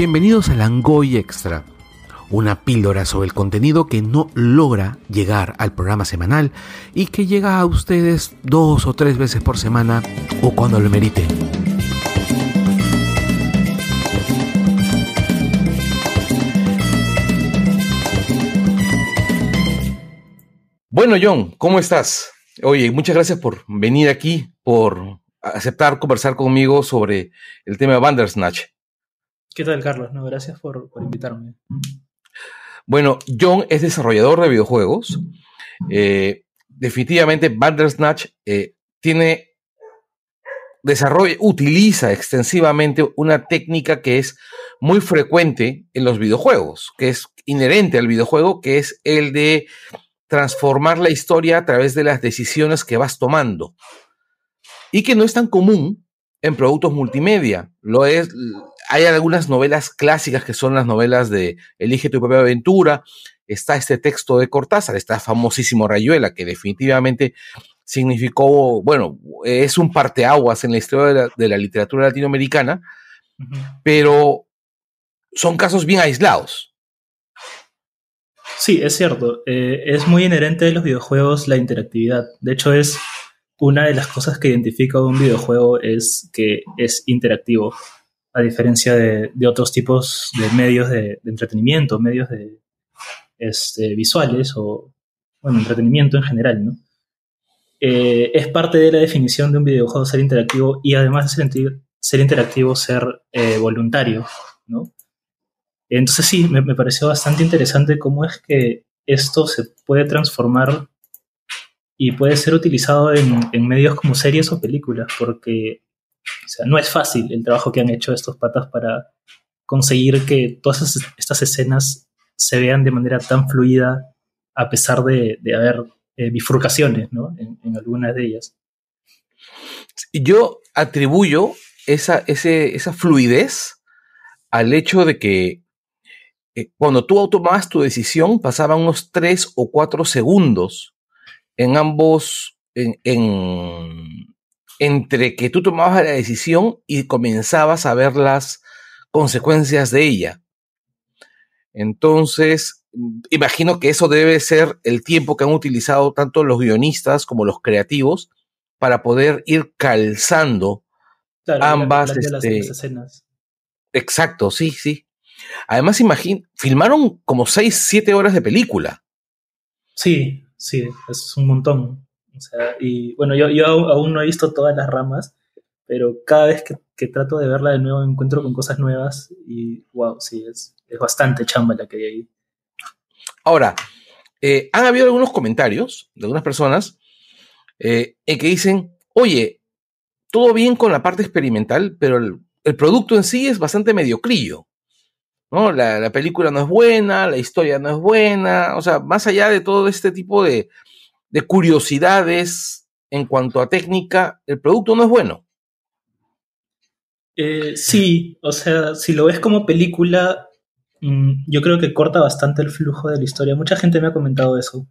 Bienvenidos a Langoy Extra, una píldora sobre el contenido que no logra llegar al programa semanal y que llega a ustedes dos o tres veces por semana o cuando lo merite. Bueno, John, ¿cómo estás? Oye, muchas gracias por venir aquí, por aceptar conversar conmigo sobre el tema de Bandersnatch. ¿Qué tal, Carlos? No, gracias por, invitarme. Bueno, John es desarrollador de videojuegos. Eh, definitivamente, Bandersnatch eh, tiene desarrolla, utiliza extensivamente una técnica que es muy frecuente en los videojuegos, que es inherente al videojuego, que es el de transformar la historia a través de las decisiones que vas tomando. Y que no es tan común en productos multimedia. Lo es, hay algunas novelas clásicas que son las novelas de Elige tu propia aventura. Está este texto de Cortázar, está famosísimo Rayuela, que definitivamente significó, bueno, es un parteaguas en la historia de la, literatura latinoamericana, pero son casos bien aislados. Sí, es cierto. Eh, es muy inherente de los videojuegos la interactividad. De hecho, es una de las cosas que identifica un videojuego es que es interactivo a diferencia de, otros tipos de medios de, entretenimiento, medios de, este, visuales o, bueno, entretenimiento en general, ¿no? Eh, es parte de la definición de un videojuego ser interactivo y además de ser, interactivo, ser eh, voluntario, ¿no? Entonces sí, me, pareció bastante interesante cómo es que esto se puede transformar y puede ser utilizado en, medios como series o películas, porque sea, no es fácil el trabajo que han hecho estos patas para conseguir que todas estas escenas se vean de manera tan fluida a pesar de, haber eh, bifurcaciones ¿no? en, algunas de ellas. Yo atribuyo esa, esa fluidez al hecho de que eh, cuando tú tomabas tu decisión pasaban unos tres o cuatro segundos en ambos, en, entre que tú tomabas la decisión y comenzabas a ver las consecuencias de ella. Entonces, imagino que eso debe ser el tiempo que han utilizado tanto los guionistas como los creativos para poder ir calzando ambas este, escenas. Exacto, sí, sí. Además, imagino, filmaron como 6, 7 horas de película. Sí, sí, es un montón. Sea, y bueno, yo, yo aún no he visto todas las ramas, pero cada vez que, trato de verla de nuevo me encuentro con cosas nuevas y wow, sí, es, es bastante chamba la que hay ahí. Ahora, eh, han habido algunos comentarios de algunas personas eh, en que dicen, oye, todo bien con la parte experimental, pero el, el producto en sí es bastante mediocrillo. ¿no? La, la, película no es buena, la historia no es buena, o sea, más allá de todo este tipo de, de curiosidades en cuanto a técnica, el producto no es bueno. Eh, sí, o sea, si lo ves como película, mm, yo creo que corta bastante el flujo de la historia. Mucha gente me ha comentado eso,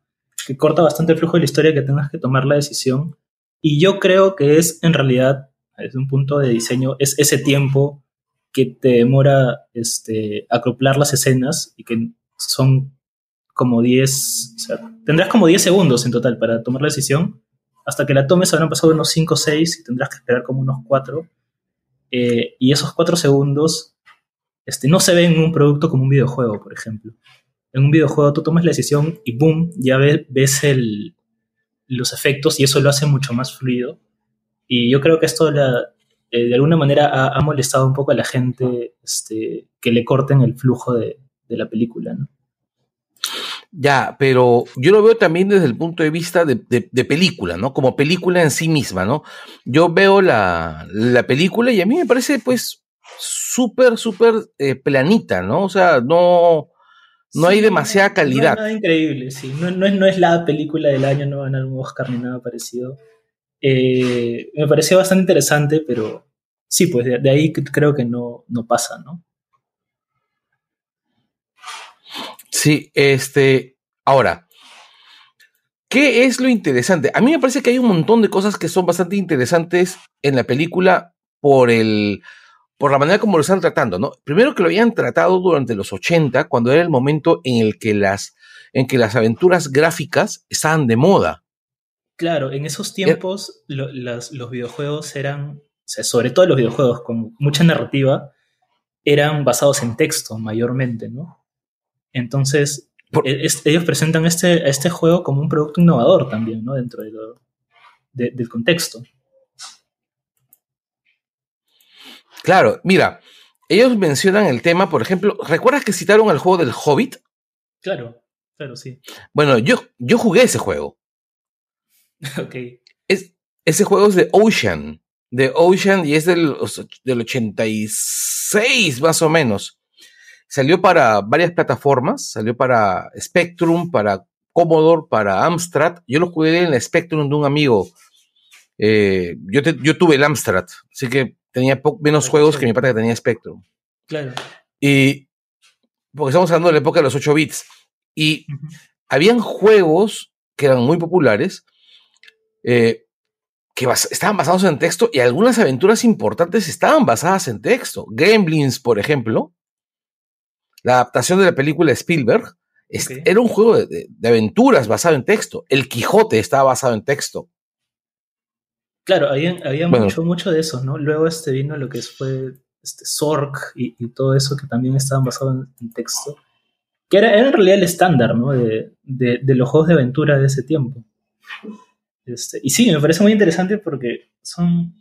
que corta bastante el flujo de la historia que tengas que tomar la decisión. Y yo creo que es, en realidad, desde un punto de diseño, es ese tiempo que te demora este, acoplar las escenas y que son como 10, o sea, tendrás como 10 segundos en total para tomar la decisión. Hasta que la tomes habrán pasado unos 5 o 6 y tendrás que esperar como unos 4. Eh, y esos 4 segundos este, no se ven en un producto como un videojuego, por ejemplo. En un videojuego tú tomas la decisión y boom, ya ves, ves el, los efectos y eso lo hace mucho más fluido. Y yo creo que esto eh, de alguna manera ha, ha, molestado un poco a la gente este, que le corten el flujo de, de la película, ¿no? Ya, pero yo lo veo también desde el punto de vista de, película, ¿no? Como película en sí misma, ¿no? Yo veo la, película y a mí me parece, pues, súper, súper eh, planita, ¿no? O sea, no, no hay demasiada calidad. No increíble, sí. No, no, es, no es la película del año, no van a un Oscar ni nada parecido. Eh, me pareció bastante interesante, pero sí, pues de, de ahí creo que no, no pasa, ¿no? Sí, este, ahora, ¿qué es lo interesante? A mí me parece que hay un montón de cosas que son bastante interesantes en la película por el, por la manera como lo están tratando, ¿no? Primero que lo habían tratado durante los 80, cuando era el momento en el que las, en que las aventuras gráficas estaban de moda. Claro, en esos tiempos los videojuegos eran, o sea, sobre todo los videojuegos con mucha narrativa, eran basados en texto mayormente, ¿no? Entonces, e, ellos presentan este, este juego como un producto innovador también, ¿no? Dentro del contexto. Claro, mira, ellos mencionan el tema, por ejemplo, ¿recuerdas que citaron el juego del Hobbit? Claro, claro, sí. Bueno, yo, yo jugué ese juego. ok. Es, ese juego es de Ocean, de Ocean y es del, del 86 más o menos. Salió para varias plataformas, salió para Spectrum, para Commodore, para Amstrad. Yo lo jugué en el Spectrum de un amigo. Eh, yo, yo tuve el Amstrad, así que tenía menos juegos que mi padre que tenía Spectrum. Claro. Y porque estamos hablando de la época de los 8 bits. Y habían juegos que eran muy populares, eh, que estaban basados en texto y algunas aventuras importantes estaban basadas en texto. Gremlins, por ejemplo, la adaptación de la película Spielberg, era un juego de, aventuras basado en texto. El Quijote estaba basado en texto. Claro, había, mucho, mucho de eso, ¿no? Luego este vino lo que fue este Zork y, todo eso que también estaban basados en, texto, que era, en realidad el estándar, ¿no? De, los juegos de aventura de ese tiempo. Este, y sí, me parece muy interesante porque son,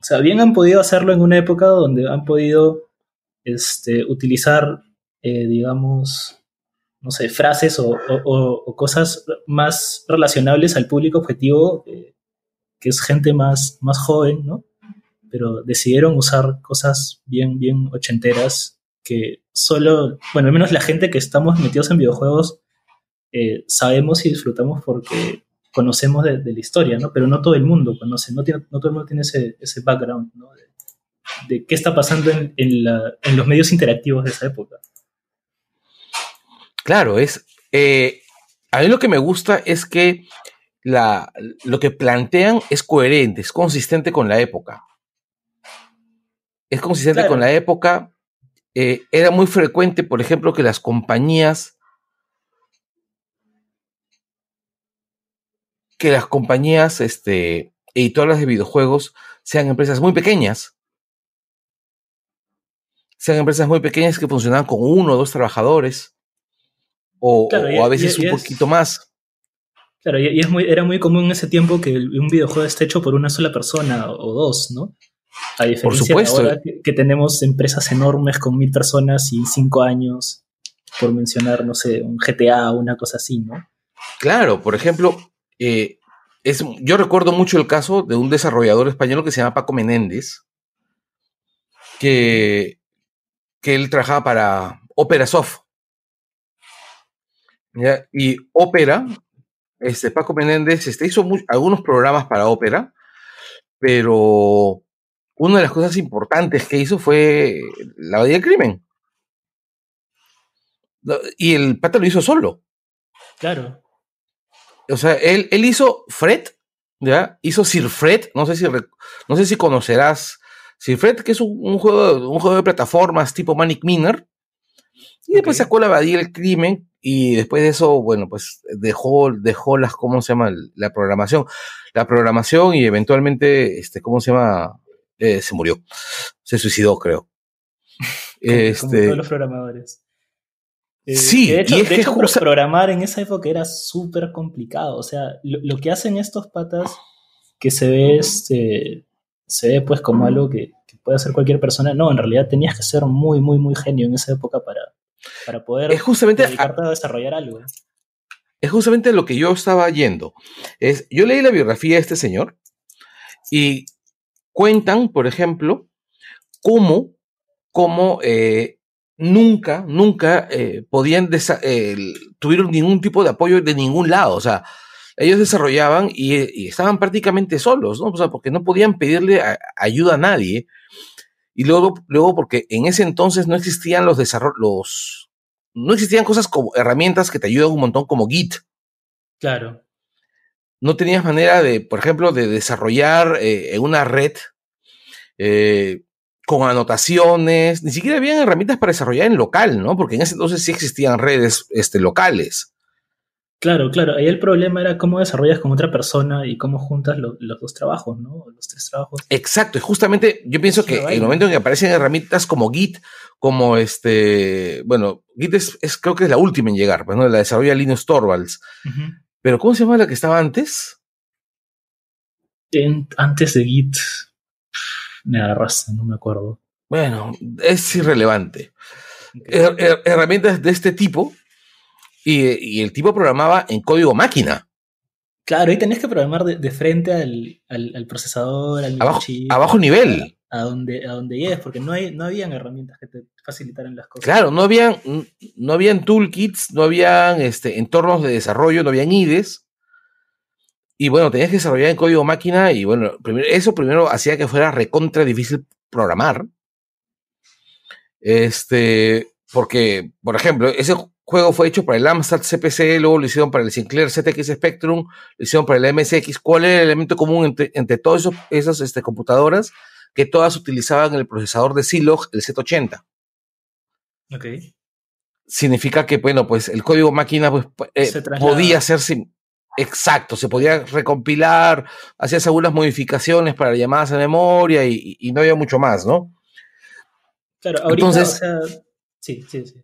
o sea, bien han podido hacerlo en una época donde han podido este, utilizar, eh, digamos, no sé, frases o, cosas más relacionables al público objetivo. Eh, que es gente más, más joven, ¿no? Pero decidieron usar cosas bien, bien ochenteras que solo, bueno, al menos la gente que estamos metidos en videojuegos eh, sabemos y disfrutamos porque conocemos de, la historia, ¿no? Pero no todo el mundo conoce, no, todo el mundo tiene ese, ese background, ¿no? De, qué está pasando en, en, los medios interactivos de esa época. Claro, es... Eh, a mí lo que me gusta es que la, lo que plantean es coherente, es consistente con la época. Es consistente con la época. Eh, era muy frecuente, por ejemplo, que las compañías, que las compañías este, editoras de videojuegos sean empresas muy pequeñas. Sean empresas muy pequeñas que funcionaban con uno o dos trabajadores. O, a veces un poquito más. Claro, y, es muy, era muy común en ese tiempo que un videojuego esté hecho por una sola persona o, dos, ¿no? A diferencia de ahora que, tenemos empresas enormes con mil personas y cinco años, por mencionar, no sé, un GTA o una cosa así, ¿no? Claro, por ejemplo, eh, es, yo recuerdo mucho el caso de un desarrollador español que se llama Paco Menéndez, que, que él trabajaba para Opera Y Opera este, Paco Menéndez este, hizo algunos programas para ópera, pero una de las cosas importantes que hizo fue la Abadía del Crimen. Y el pata lo hizo solo. Claro. O sea, él, él hizo Fred, ¿ya? Hizo Sir Fred, no sé si, no sé si conocerás Sir Fred, que es un, juego, un juego de plataformas tipo Manic Miner. Y después sacó la Abadía del Crimen, y después de eso, bueno, pues dejó, dejó las, ¿cómo se llama? La programación. La programación y eventualmente, este, ¿cómo se llama? Eh, se murió. Se suicidó, creo. este, todos los programadores. Eh, sí, de hecho, de hecho programar en esa época era súper complicado. O sea, lo, que hacen estos patas que se ve, este, se ve pues como algo que, que puede hacer cualquier persona. No, en realidad tenías que ser muy, muy, muy genio en esa época para, para poder es justamente dedicarte a, desarrollar algo. Es justamente lo que yo estaba yendo. Es, yo leí la biografía de este señor y cuentan, por ejemplo, cómo, cómo eh, nunca, nunca eh, podían, tuvieron ningún tipo de apoyo de ningún lado. O sea, ellos desarrollaban y, estaban prácticamente solos, ¿no? O sea, porque no podían pedirle ayuda a nadie. Y luego, luego porque en ese entonces no existían los desarrollos, no existían cosas como herramientas que te ayudan un montón como Git. Claro. No tenías manera de, por ejemplo, de desarrollar eh, en una red, eh, con anotaciones, ni siquiera habían herramientas para desarrollar en local, ¿no? Porque en ese entonces sí existían redes este, locales. Claro, claro. Ahí el problema era cómo desarrollas con otra persona y cómo juntas los dos trabajos, ¿no? Los tres trabajos. Exacto. Y justamente yo pienso que en el momento en que aparecen herramientas como Git, como este, bueno, Git es, creo que es la última en llegar, pues, ¿no? La desarrolla Linus Torvalds. Pero ¿cómo se llama la que estaba antes? antes de Git, me agarraste, no me acuerdo. Bueno, es irrelevante. herramientas de este tipo y, el tipo programaba en código máquina. Claro, y tenés que programar de, frente al, procesador, al abajo, abajo nivel. A, donde, a donde llegues, porque no, hay, no habían herramientas que te facilitaran las cosas. Claro, no habían, no habían toolkits, no habían este, entornos de desarrollo, no habían IDEs. Y bueno, tenías que desarrollar en código máquina y bueno, eso primero hacía que fuera recontra difícil programar. Este, porque, por ejemplo, ese juego fue hecho para el Amstrad CPC, luego lo hicieron para el Sinclair ZX Spectrum, lo hicieron para el MSX. ¿Cuál era el elemento común entre, entre todas esas este, computadoras? Que todas utilizaban el procesador de Zilog, el Z80. Ok. Significa que, bueno, pues el código máquina pues, eh, podía ser exacto, se podía recompilar, hacías algunas modificaciones para llamadas a memoria y, no había mucho más, ¿no? Claro, ahorita, Entonces, o sea, sí, sí, sí.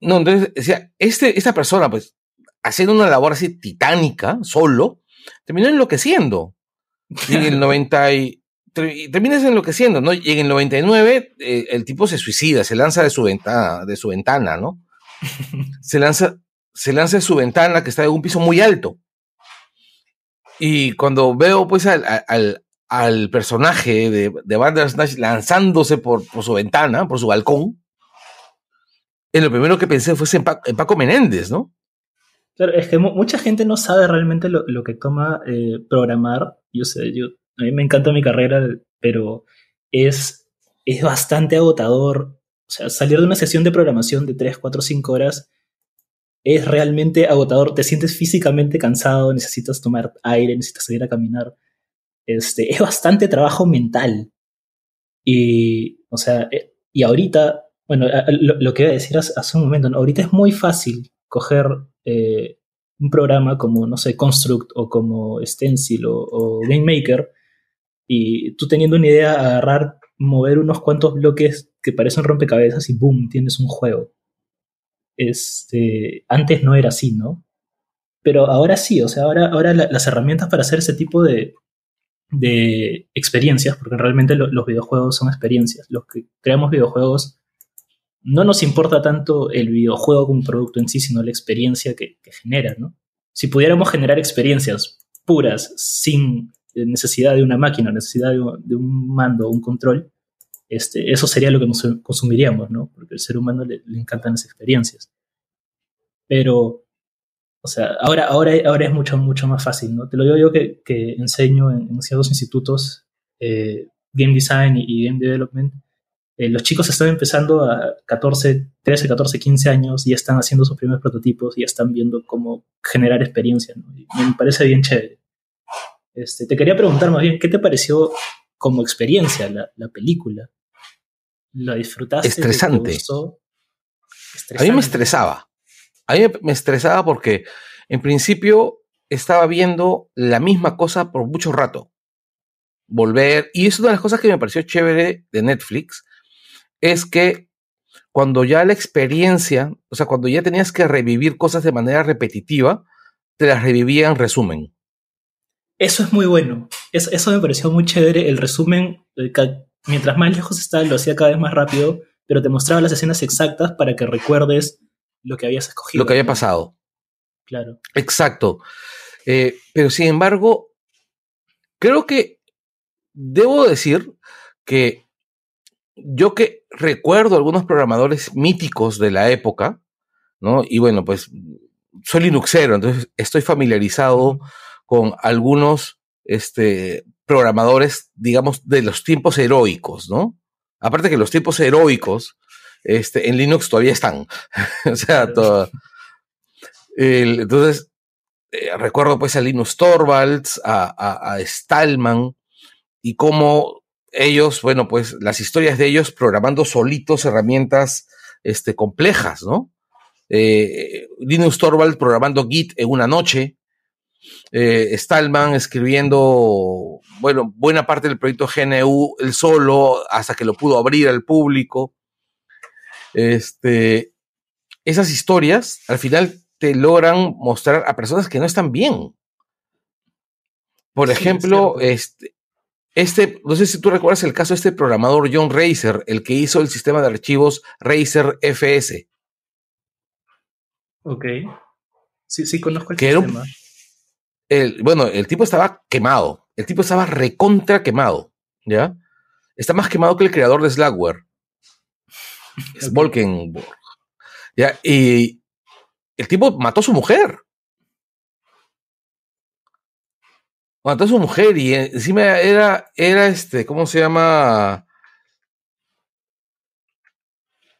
No, entonces decía, este, esta persona, pues, haciendo una labor así titánica, solo, terminó enloqueciendo. Y en el 90 y, terminas enloqueciendo, ¿no? Y en el 99 eh, el tipo se suicida, se lanza de su ventana, de su ventana, ¿no? se lanza, se lanza de su ventana que está en un piso muy alto. Y cuando veo pues al, al, personaje de, de Bandersnatch lanzándose por, por su ventana, por su balcón, en lo primero que pensé fue en, Paco, Menéndez, ¿no? Claro, es que mucha gente no sabe realmente lo, que toma eh, programar. Yo sé, yo, a mí me encanta mi carrera, pero es, es bastante agotador. O sea, salir de una sesión de programación de 3, 4, 5 horas es realmente agotador. Te sientes físicamente cansado, necesitas tomar aire, necesitas salir a caminar. Este, es bastante trabajo mental. Y, o sea, eh, y ahorita bueno, lo, que iba a decir hace, un momento, ahorita es muy fácil coger eh, un programa como, no sé, Construct o como Stencil o, GameMaker y tú teniendo una idea, agarrar, mover unos cuantos bloques que parecen rompecabezas y ¡boom! tienes un juego. Este, antes no era así, ¿no? Pero ahora sí, o sea, ahora, ahora las herramientas para hacer ese tipo de, de experiencias, porque realmente los videojuegos son experiencias. Los que creamos videojuegos no nos importa tanto el videojuego como producto en sí, sino la experiencia que, genera, ¿no? Si pudiéramos generar experiencias puras, sin necesidad de una máquina, necesidad de, un mando, un control, este, eso sería lo que consumiríamos, ¿no? Porque al ser humano le, encantan las experiencias. Pero, o sea, ahora, ahora, ahora es mucho, mucho más fácil, ¿no? Te lo digo yo que, enseño en, ciertos institutos eh, game design y game development eh, los chicos están empezando a 14, 13, 14, 15 años y ya están haciendo sus primeros prototipos y ya están viendo cómo generar experiencia. me parece bien chévere. Este, te quería preguntar más bien, ¿qué te pareció como experiencia la, película? ¿La disfrutaste? Estresante. A mí me estresaba. A mí me estresaba porque en principio estaba viendo la misma cosa por mucho rato. Volver. Y es una de las cosas que me pareció chévere de Netflix, es que cuando ya la experiencia, o sea, cuando ya tenías que revivir cosas de manera repetitiva, te las revivía en resumen. Eso es muy bueno. Eso, me pareció muy chévere. El resumen, mientras más lejos estaba, lo hacía cada vez más rápido, pero te mostraba las escenas exactas para que recuerdes lo que habías escogido. Lo que había pasado. Claro. Exacto. Eh, pero sin embargo, creo que debo decir que yo que recuerdo algunos programadores míticos de la época, ¿no? Y bueno, pues soy Linuxero, entonces estoy familiarizado con algunos este, programadores, digamos, de los tiempos heroicos, ¿no? Aparte que los tiempos heroicos este, en Linux todavía están. o sea, todo. entonces, eh, recuerdo pues a Linus Torvalds, a, a, a Stallman, y cómo ellos, bueno, pues las historias de ellos programando solitos herramientas este, complejas, ¿no? Eh, Linus Torvald programando Git en una noche, eh, Stallman escribiendo, bueno, buena parte del proyecto GNU el solo, hasta que lo pudo abrir al público. Este, esas historias al final te logran mostrar a personas que no están bien. Por ejemplo, este, este, no sé si tú recuerdas el caso de este programador John Racer, el que hizo el sistema de archivos Racer FS. Ok. Sí, sí, conozco el sistema. el, bueno, el tipo estaba quemado. El tipo estaba recontra quemado. ¿Ya? Está más quemado que el creador de Slackware. Es ¿Ya? Y el tipo mató a su mujer. Mató a su mujer y encima era, era este, ¿cómo se llama?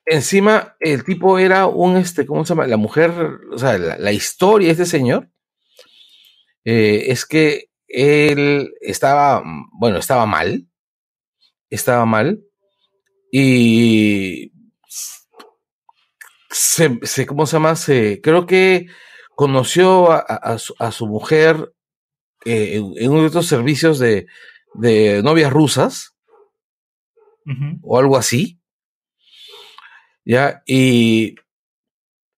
Encima el tipo era un, este, ¿cómo se llama? La mujer, o sea, la, historia de este señor eh, es que él estaba, bueno, estaba mal, estaba mal y se, ¿cómo se llama? Se, creo que conoció a, su, mujer eh, en, uno de estos servicios de, novias rusas o algo así. ¿Ya? Y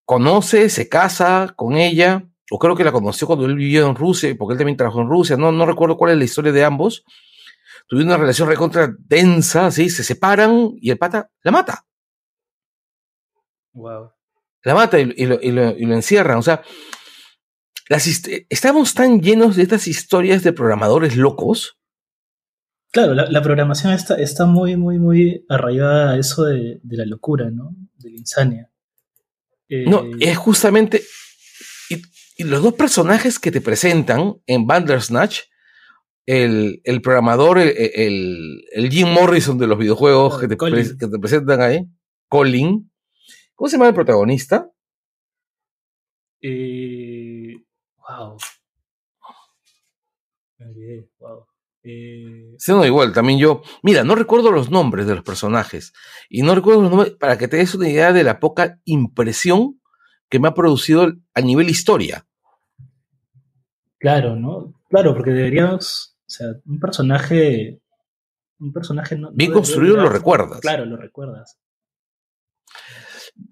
conoce, se casa con ella, o creo que la conoció cuando él vivió en Rusia, porque él también trabajó en Rusia, no, no recuerdo cuál es la historia de ambos. Tuvieron una relación recontra densa, así, se separan y el pata la mata. Wow. La mata y, lo, y, lo, y lo encierran. O sea, estamos tan llenos de estas historias de programadores locos. Claro, la, programación está, está, muy, muy, muy arraigada a eso de, la locura, ¿no? De la insania. no, eh, es justamente. Y, los dos personajes que te presentan en Bandersnatch, el, el programador, el, el, Jim Morrison de los videojuegos que, te que te presentan ahí, Colin. ¿Cómo se llama el protagonista? Eh, Wow. wow. Eh... no, igual, también yo. Mira, no recuerdo los nombres de los personajes. Y no recuerdo los nombres para que te des una idea de la poca impresión que me ha producido a nivel historia. Claro, ¿no? Claro, porque deberíamos. O sea, un personaje. Un personaje no. Bien construido lo recuerdas. Claro, lo recuerdas.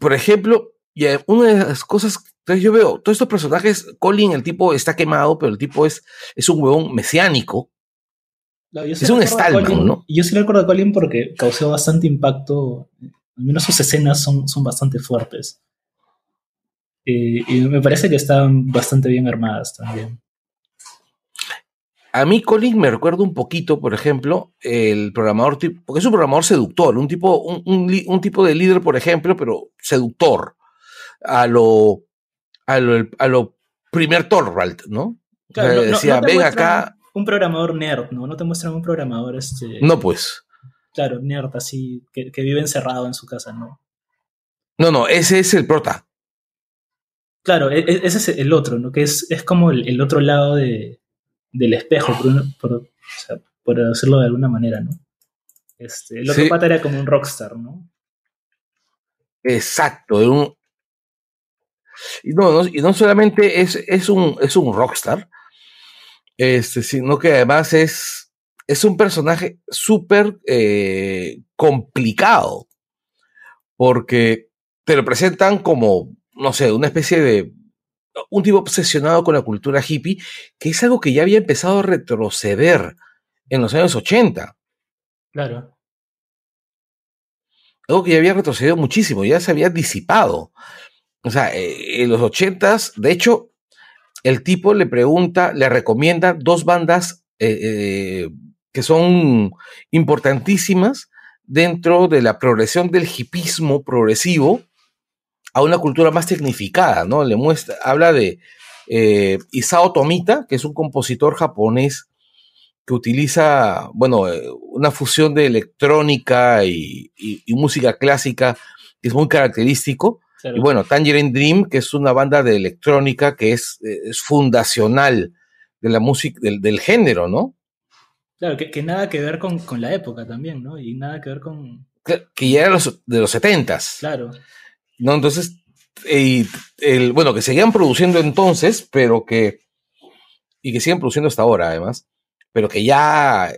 Por ejemplo, y una de las cosas entonces yo veo todos estos personajes, Colin, el tipo está quemado, pero el tipo es, es un huevón mesiánico. es un Stallman, ¿no? Yo sí recuerdo a Colin porque causó bastante impacto. Al menos sus escenas son, son bastante fuertes. Eh, y me parece que están bastante bien armadas también. A mí Colin me recuerda un poquito, por ejemplo, el programador, porque es un programador seductor, un tipo, un, un tipo de líder, por ejemplo, pero seductor. A lo a lo, primer Torvald, ¿no? Claro, decía, ven acá. Un programador nerd, ¿no? No te muestran un programador este. No, pues. Claro, nerd así, que, vive encerrado en su casa, ¿no? No, no, ese es el prota. Claro, e, e, ese es el otro, ¿no? Que es, es como el, otro lado de, del espejo, por, por, decirlo de alguna manera, ¿no? Este, el otro pata era como un rockstar, ¿no? Exacto, un, y no, y no solamente es, es, un, es un rockstar, este, sino que además es, es un personaje súper eh, complicado, porque te lo presentan como, no sé, una especie de un tipo obsesionado con la cultura hippie, que es algo que ya había empezado a retroceder en los años 80. Claro. Algo que ya había retrocedido muchísimo, ya se había disipado. O sea, eh, en los ochentas, de hecho, el tipo le pregunta, le recomienda dos bandas eh, eh, que son importantísimas dentro de la progresión del hipismo progresivo a una cultura más tecnificada, ¿no? Le muestra, habla de Isao Tomita, que es un compositor japonés que utiliza, bueno, una fusión de electrónica y música clásica que es muy característico y bueno, Tangerine Dream, que es una banda de electrónica que es, es fundacional de la música, del, género, ¿no? Claro, que, que nada que ver con, con, la época también, ¿no? Y nada que ver con... Que ya era los, de los setentas. Claro. ¿No? Entonces, y el, bueno, que seguían produciendo entonces, pero que... Y que siguen produciendo hasta ahora, además. Pero que ya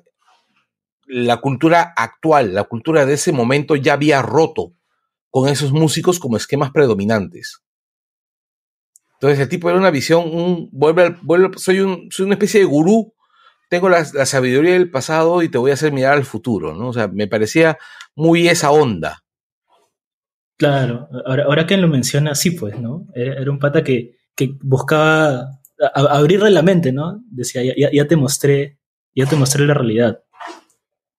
la cultura actual, la cultura de ese momento ya había roto con esos músicos como esquemas predominantes. Entonces el tipo era una visión, un, vuelve, vuelve soy, soy una especie de gurú, tengo la, sabiduría del pasado y te voy a hacer mirar al futuro, ¿no? O sea, me parecía muy esa onda. Claro, ahora, ahora que lo menciona, sí, pues, ¿no? Era, un pata que, buscaba abrirle la mente, ¿no? Decía, ya, ya, te mostré, ya te mostré la realidad.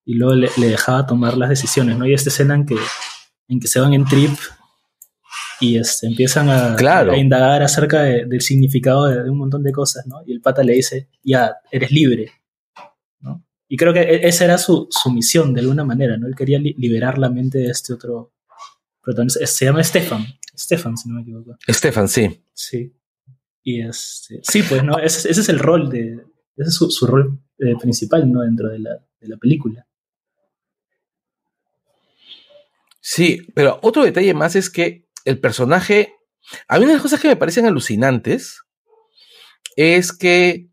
Y luego le, le, dejaba tomar las decisiones, ¿no? Y esta escena en que, en que se van en trip y este, empiezan a, claro. a indagar acerca de, del significado de, de, un montón de cosas, ¿no? Y el pata le dice, ya, eres libre, ¿no? Y creo que e, esa era su, su misión, de alguna manera, ¿no? Él quería li liberar la mente de este otro protagonista. Se llama Stefan, Stefan, si no me equivoco. Stefan, sí. Sí. Y este, sí, pues, ¿no? Ese, ese es el rol de, ese es su, su rol eh, principal, ¿no? Dentro de la, de la película. Sí, pero otro detalle más es que el personaje, a mí una de las cosas que me parecen alucinantes es que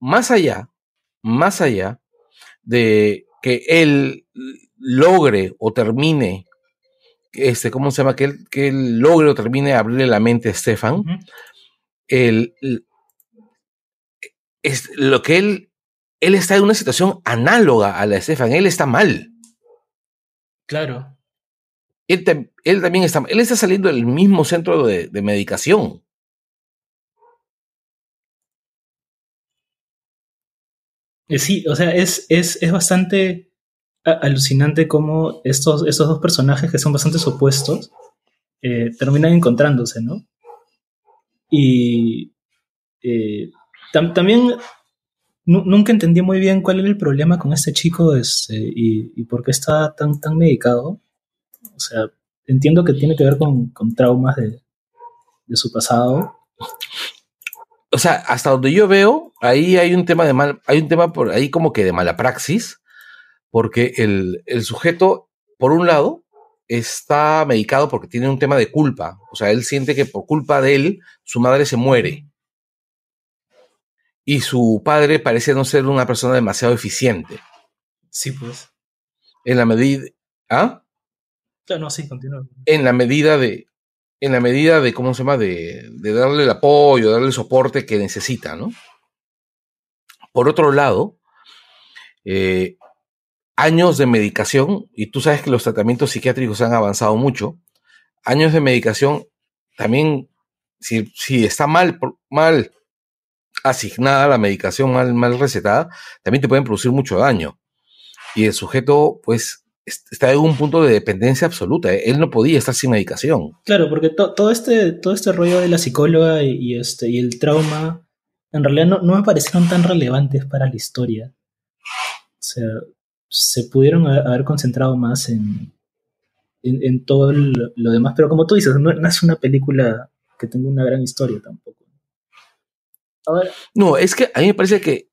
más allá, más allá de que él logre o termine, este, ¿cómo se llama? Que él, que él logre o termine abrirle la mente a Stefan, uh -huh. el, el, es lo que él, él está en una situación análoga a la de Stefan, él está mal. Claro. Él, te, él, también está, él está saliendo del mismo centro de, de medicación. Sí, o sea, es, es, es bastante alucinante cómo estos, estos dos personajes que son bastante opuestos eh, terminan encontrándose, ¿no? Y eh, tam también nunca entendí muy bien cuál era el problema con este chico este, y, y, por qué está tan, tan medicado. O sea, entiendo que tiene que ver con, con traumas de, de, su pasado. O sea, hasta donde yo veo, ahí hay un tema de mal, hay un tema por ahí como que de mala praxis, porque el, el sujeto, por un lado, está medicado porque tiene un tema de culpa. O sea, él siente que por culpa de él, su madre se muere y su padre parece no ser una persona demasiado eficiente. Sí, pues. En la medida. ¿Ah? Claro, no, sí, continúa. En la medida de. En la medida de, ¿cómo se llama? De, de darle el apoyo, darle el soporte que necesita, ¿no? Por otro lado, eh, años de medicación, y tú sabes que los tratamientos psiquiátricos han avanzado mucho, años de medicación también, si, si está mal, mal asignada la medicación mal, mal recetada, también te pueden producir mucho daño. Y el sujeto, pues, está en un punto de dependencia absoluta. Él no podía estar sin medicación. Claro, porque to, todo, este, todo este rollo de la psicóloga y, este, y el trauma, en realidad no, no, me parecieron tan relevantes para la historia. O sea, se pudieron haber concentrado más en, en, todo lo demás. Pero como tú dices, no es una película que tenga una gran historia tampoco. Ahora, no, es que a mí me parece que.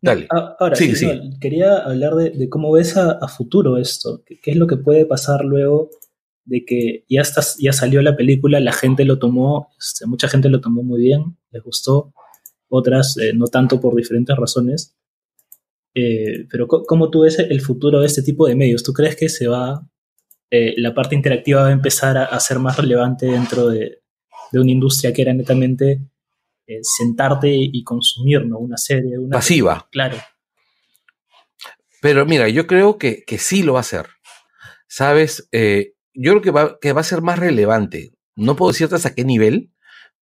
Dale. Ahora, sí, sí, no, quería hablar de, de cómo ves a, a futuro esto. ¿Qué, ¿Qué, es lo que puede pasar luego de que ya, está, ya salió la película, la gente lo tomó, este, mucha gente lo tomó muy bien, les gustó, otras eh, no tanto por diferentes razones. Eh, pero ¿cómo tú ves el futuro de este tipo de medios? ¿Tú crees que se va, eh, la parte interactiva va a empezar a, a ser más relevante dentro de, de una industria que era netamente eh, sentarte y consumir, ¿no? Una serie. Una Pasiva. Claro. Pero mira, yo creo que, que sí lo va a hacer. ¿Sabes? Eh, yo creo que va, que va a ser más relevante. No puedo decirte hasta qué nivel,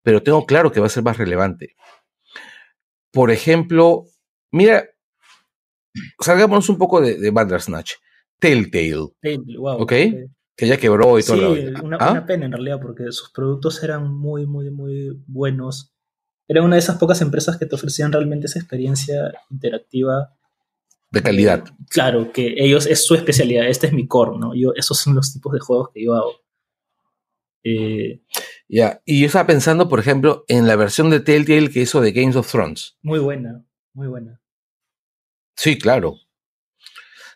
pero tengo claro que va a ser más relevante. Por ejemplo, mira, salgámonos un poco de, de Bandersnatch. Telltale. Telltale wow, ¿Okay? ¿ok? Que ya quebró y sí, todo. Una, ¿Ah? una pena en realidad, porque sus productos eran muy, muy, muy buenos era una de esas pocas empresas que te ofrecían realmente esa experiencia interactiva. De calidad. Claro, que ellos es su especialidad, este es mi core, ¿no? Yo, esos son los tipos de juegos que yo hago. Eh, ya, yeah. y yo estaba pensando, por ejemplo, en la versión de Telltale que hizo de Games of Thrones. Muy buena, muy buena. Sí, claro.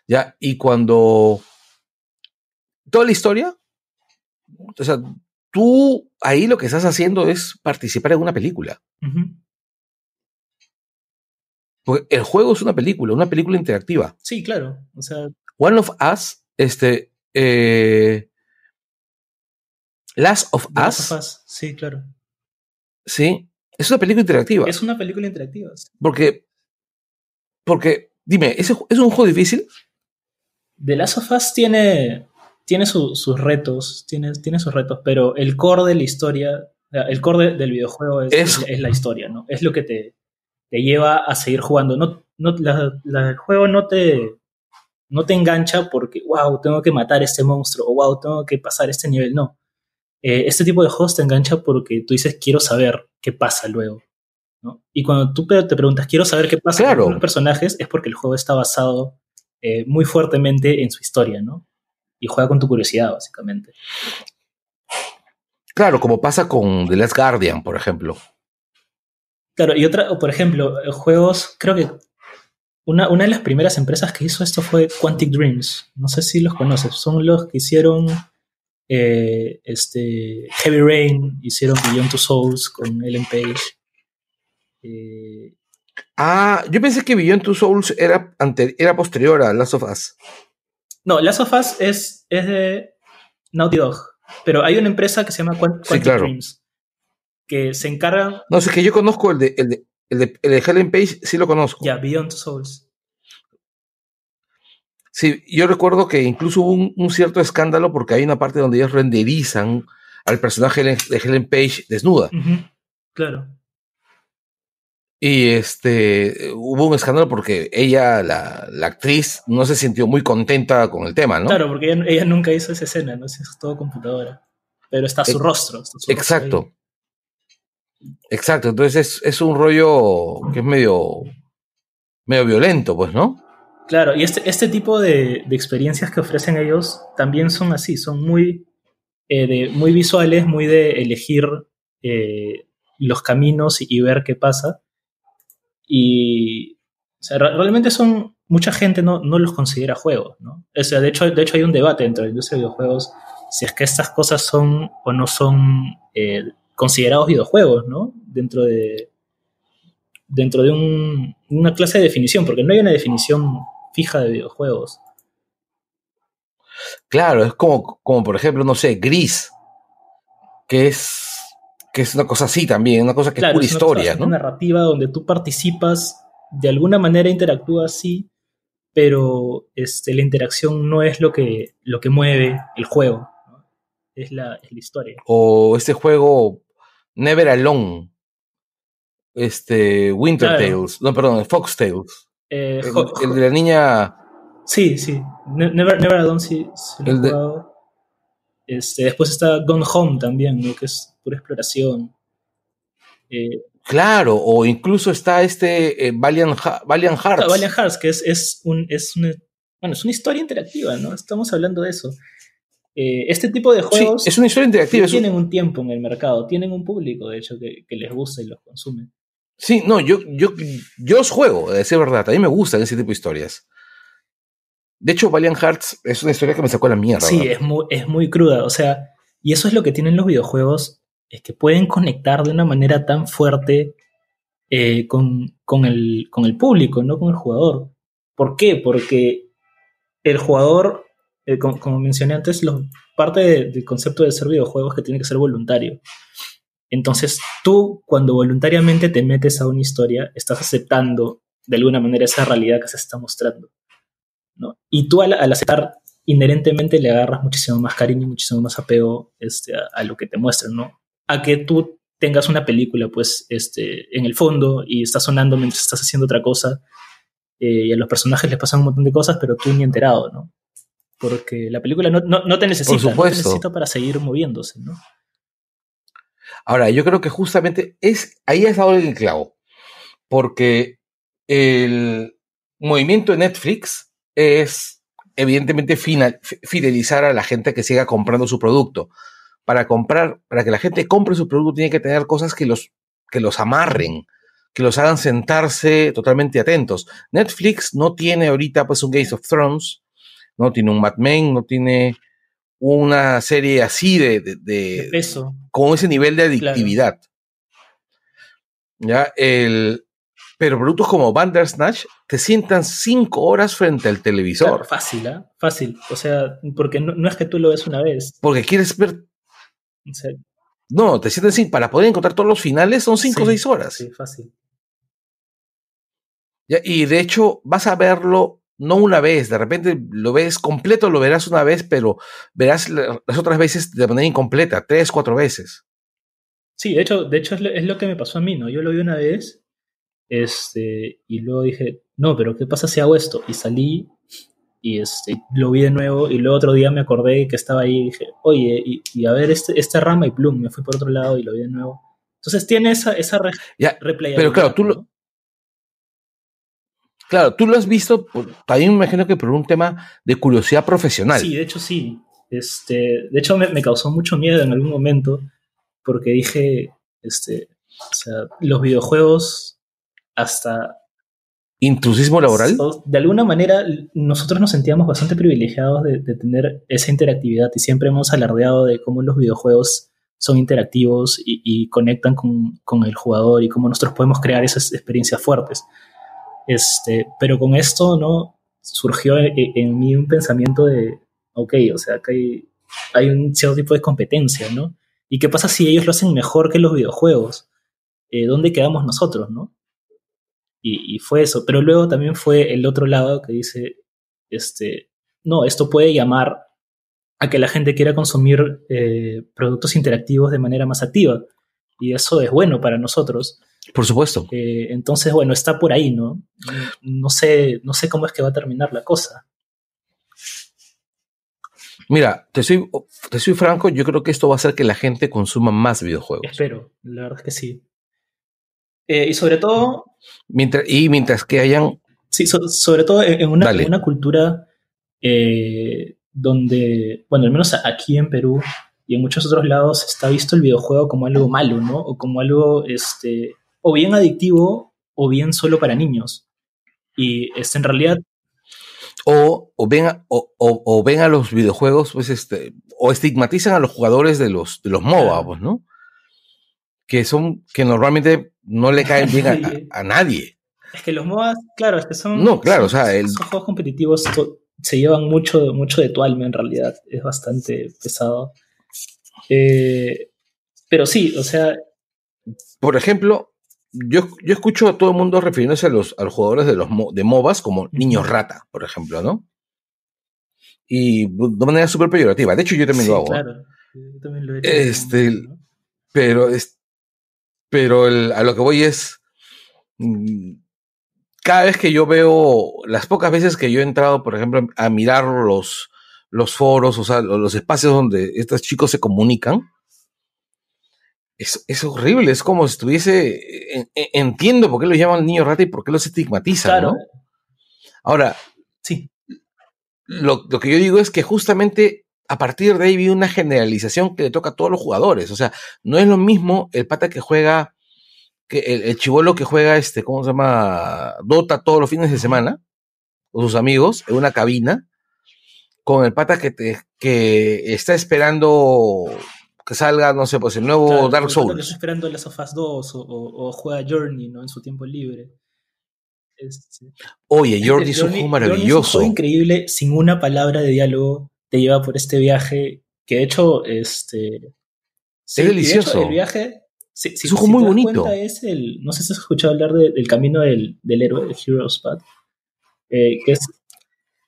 Ya, y cuando toda la historia, o sea, tú ahí lo que estás haciendo es participar en una película. Porque el juego es una película, una película interactiva. Sí, claro. O sea. One of Us, este. Eh, Last of Us. Sí, claro. Sí, es una película interactiva. Es una película interactiva. Porque. Porque, dime, ¿es, ¿es un juego difícil? The Last of Us tiene, tiene sus retos, tiene, tiene sus retos, pero el core de la historia, el core del videojuego es, es, la historia, ¿no? Es lo que te, te lleva a seguir jugando. No, no, el juego no te, no te engancha porque, wow, tengo que matar a este monstruo o wow, tengo que pasar este nivel. No. Eh, este tipo de juegos te engancha porque tú dices, quiero saber qué pasa luego. ¿no? Y cuando tú te preguntas, quiero saber qué pasa con los personajes, es porque el juego está basado eh, muy fuertemente en su historia, ¿no? Y juega con tu curiosidad, básicamente. Claro, como pasa con The Last Guardian, por ejemplo. Claro, y otra, por ejemplo, juegos, creo que una, una, de las primeras empresas que hizo esto fue Quantic Dreams. No sé si los conoces. Son los que hicieron eh, este, Heavy Rain, hicieron Beyond Two Souls con Ellen Page. Eh, Ah, yo pensé que Beyond Two Souls era, era posterior a Last of Us. No, Last of Us es, es de Naughty Dog, pero hay una empresa que se llama Quantic Dreams que se encarga... No, sé que yo conozco el de, el de, el de, el de Helen Page, sí lo conozco. Ya, Beyond Souls. Sí, yo recuerdo que incluso hubo un, cierto escándalo porque hay una parte donde ellos renderizan al personaje de Helen Page desnuda. Claro. Y este hubo un escándalo porque ella, la, actriz, no se sintió muy contenta con el tema, ¿no? Claro, porque ella, nunca hizo esa escena, ¿no? Es todo computadora. Pero está su rostro. exacto. exacto. Entonces es, un rollo que es medio, medio violento, pues, ¿no? Claro, y este, este tipo de, experiencias que ofrecen ellos también son así, son muy, eh, muy visuales, muy de elegir eh, los caminos y ver qué pasa. Y realmente son, mucha gente no, no, los considera juegos, ¿no? O sea, de hecho, de hecho hay un debate dentro de la industria de videojuegos si es que estas cosas son o no son eh, considerados videojuegos, ¿no? Dentro de, dentro de un, una clase de definición, porque no hay una definición fija de videojuegos. Claro, es como, como por ejemplo, no sé, Gris, que es que es una cosa así también, una cosa que es pura historia, ¿no? Una narrativa donde tú participas, de alguna manera interactúas, sí, pero este, la interacción no es lo que, lo que mueve el juego, es, la, historia. O este juego Never Alone, este, Winter Tales, no, perdón, Fox Tales. Eh, el, de la niña... Sí, sí, Never, Never Alone sí, el de... Este, después está Gone Home también, ¿no? que es pura exploración. Eh, claro, o incluso está este eh, Valiant, Hearts. Valiant Hearts, que es, es, un, es, una, bueno, es una historia interactiva, ¿no? Estamos hablando de eso. Eh, este tipo de juegos es una historia interactiva. Tienen un tiempo en el mercado, tienen un público, de hecho, que, les gusta y los consume. Sí, no, yo, yo, yo los juego, de decir verdad. A mí me gustan ese tipo de historias. De hecho, Valiant Hearts es una historia que me sacó la mierda. Sí, es muy, es muy cruda. O sea, y eso es lo que tienen los videojuegos, es que pueden conectar de una manera tan fuerte eh, con, el, con el público, no con el jugador. ¿Por qué? Porque el jugador, eh, como, mencioné antes, parte del concepto de ser videojuegos es que tiene que ser voluntario. Entonces, tú, cuando voluntariamente te metes a una historia, estás aceptando de alguna manera esa realidad que se está mostrando. Y tú al, aceptar inherentemente le agarras muchísimo más cariño y muchísimo más apego este, a, lo que te muestran, ¿no? A que tú tengas una película, pues, este, en el fondo y está sonando mientras estás haciendo otra cosa eh, y a los personajes les pasan un montón de cosas, pero tú ni enterado, ¿no? Porque la película no, te necesita, no te necesita para seguir moviéndose, ¿no? Ahora, yo creo que justamente es, ahí has dado el clavo, porque el movimiento de Netflix es evidentemente fidelizar a la gente que siga comprando su producto. Para comprar, para que la gente compre su producto, tiene que tener cosas que los, que los amarren, que los hagan sentarse totalmente atentos. Netflix no tiene ahorita pues un Game of Thrones, no tiene un Mad Men, no tiene una serie así de, de, Eso. con ese nivel de adictividad. Ya, el, pero productos como Bandersnatch te sientan cinco horas frente al televisor. Claro, fácil, ¿eh? Fácil. O sea, porque no, es que tú lo ves una vez. Porque quieres ver. no, te sientan sin, para poder encontrar todos los finales son cinco o seis horas. Sí, fácil. Ya, y de hecho, vas a verlo no una vez, de repente lo ves completo, lo verás una vez, pero verás las otras veces de manera incompleta, tres, cuatro veces. Sí, de hecho, de hecho es lo que me pasó a mí, ¿no? Yo lo vi una vez este, y luego dije, no, pero ¿qué pasa si hago esto? Y salí y este, lo vi de nuevo y luego otro día me acordé que estaba ahí y dije, oye, y, a ver este, esta rama y plum, me fui por otro lado y lo vi de nuevo. Entonces tiene esa, esa replay. Pero claro, tú lo, Claro, tú lo has visto, también me imagino que por un tema de curiosidad profesional. Sí, de hecho sí. Este, de hecho me, me causó mucho miedo en algún momento porque dije, este, o sea, los videojuegos hasta... ¿Intrusismo laboral? De alguna manera, nosotros nos sentíamos bastante privilegiados de, tener esa interactividad y siempre hemos alardeado de cómo los videojuegos son interactivos y, conectan con, el jugador y cómo nosotros podemos crear esas experiencias fuertes. Este, pero con esto, ¿no? Surgió en, mí un pensamiento de, ok, o sea, hay, hay, un cierto tipo de competencia, ¿no? ¿Y qué pasa si ellos lo hacen mejor que los videojuegos? Eh, ¿Dónde quedamos nosotros, no? Y, fue eso. Pero luego también fue el otro lado que dice, este, no, esto puede llamar a que la gente quiera consumir eh, productos interactivos de manera más activa. Y eso es bueno para nosotros. Por supuesto. Eh, entonces, bueno, está por ahí, ¿no? No sé, no sé cómo es que va a terminar la cosa. Mira, te soy, te soy franco, yo creo que esto va a hacer que la gente consuma más videojuegos. Espero, la verdad es que sí. Eh, y sobre todo... Mientras, y mientras que hayan... Sí, sobre todo en una, una cultura eh, donde, bueno, al menos aquí en Perú y en muchos otros lados está visto el videojuego como algo malo, ¿no? O como algo, este, o bien adictivo o bien solo para niños. Y este, en realidad... O, o, ven a, o, o, ven a los videojuegos, pues, este, o estigmatizan a los jugadores de los, de los MOBA, pues, ¿no? Que son, que normalmente no le caen bien a, nadie. Es que los MOBAs, claro, es que son. No, claro, o sea. El... juegos competitivos se llevan mucho, mucho de tu alma en realidad. Es bastante pesado. Eh, pero sí, o sea. Por ejemplo, yo, yo escucho a todo el mundo refiriéndose a los, a los jugadores de, los, de MOBAs como niños rata, por ejemplo, ¿no? Y de manera súper peyorativa. De hecho, yo también lo hago. Claro, yo también lo he hecho. Este, Pero pero a lo que voy es, mm, cada vez que yo veo, las pocas veces que yo he entrado, por ejemplo, a mirar los, los foros, o sea, los espacios donde estos chicos se comunican, es, es horrible, es como si estuviese, entiendo por qué lo llaman niño rata y por qué los estigmatizan, ¿no? Ahora, sí. Lo, lo que yo digo es que justamente a partir de ahí vi una generalización que le toca a todos los jugadores. O sea, no es lo mismo el pata que juega, que el, el chivolo que juega este, ¿cómo se llama? Dota todos los fines de semana, con sus amigos, en una cabina, con el pata que, te, que está esperando que salga, no sé, pues el nuevo Dark Souls. Que está esperando las of 2 o, o, juega Journey, ¿no? En su tiempo libre. Este, Oye, Journey es un juego maravilloso. Journey es increíble, sin una palabra de diálogo te lleva por este viaje que de hecho, este... es delicioso. el viaje... es un muy bonito. Es el, no sé si has escuchado hablar del camino del, del héroe, el Hero's Path, eh, que es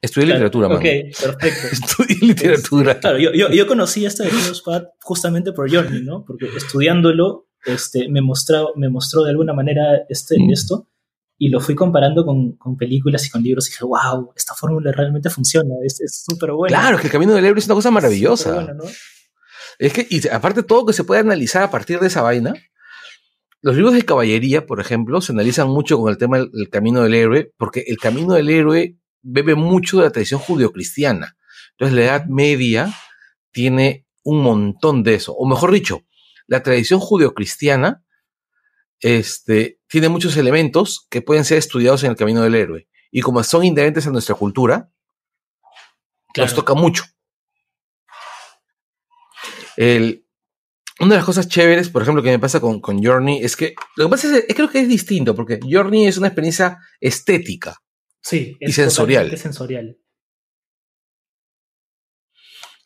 Estudié literatura, Ok, perfecto. Estudié literatura. claro, yo, yo, yo, conocí este de Heroes Path justamente por Journey, ¿no? Porque estudiándolo, este, me, mostró, me mostró de alguna manera este, mm. esto y lo fui comparando con, con, películas y con libros y dije, wow, esta fórmula realmente funciona, es súper buena. Claro, es que el camino del héroe es una cosa maravillosa. ¿no? Es que, y aparte todo que se puede analizar a partir de esa vaina, los libros de caballería, por ejemplo, se analizan mucho con el tema del, camino del héroe, porque el camino del héroe bebe mucho de la tradición judeocristiana. Entonces la Edad Media tiene un montón de eso, o mejor dicho, la tradición judeocristiana este, tiene muchos elementos que pueden ser estudiados en el camino del héroe. Y como son inherentes a nuestra cultura, nos toca mucho. una de las cosas chéveres, por ejemplo, que me pasa con, con Journey, es que lo que pasa es que creo que es distinto, porque Journey es una experiencia estética. Sí, y sensorial. sensorial.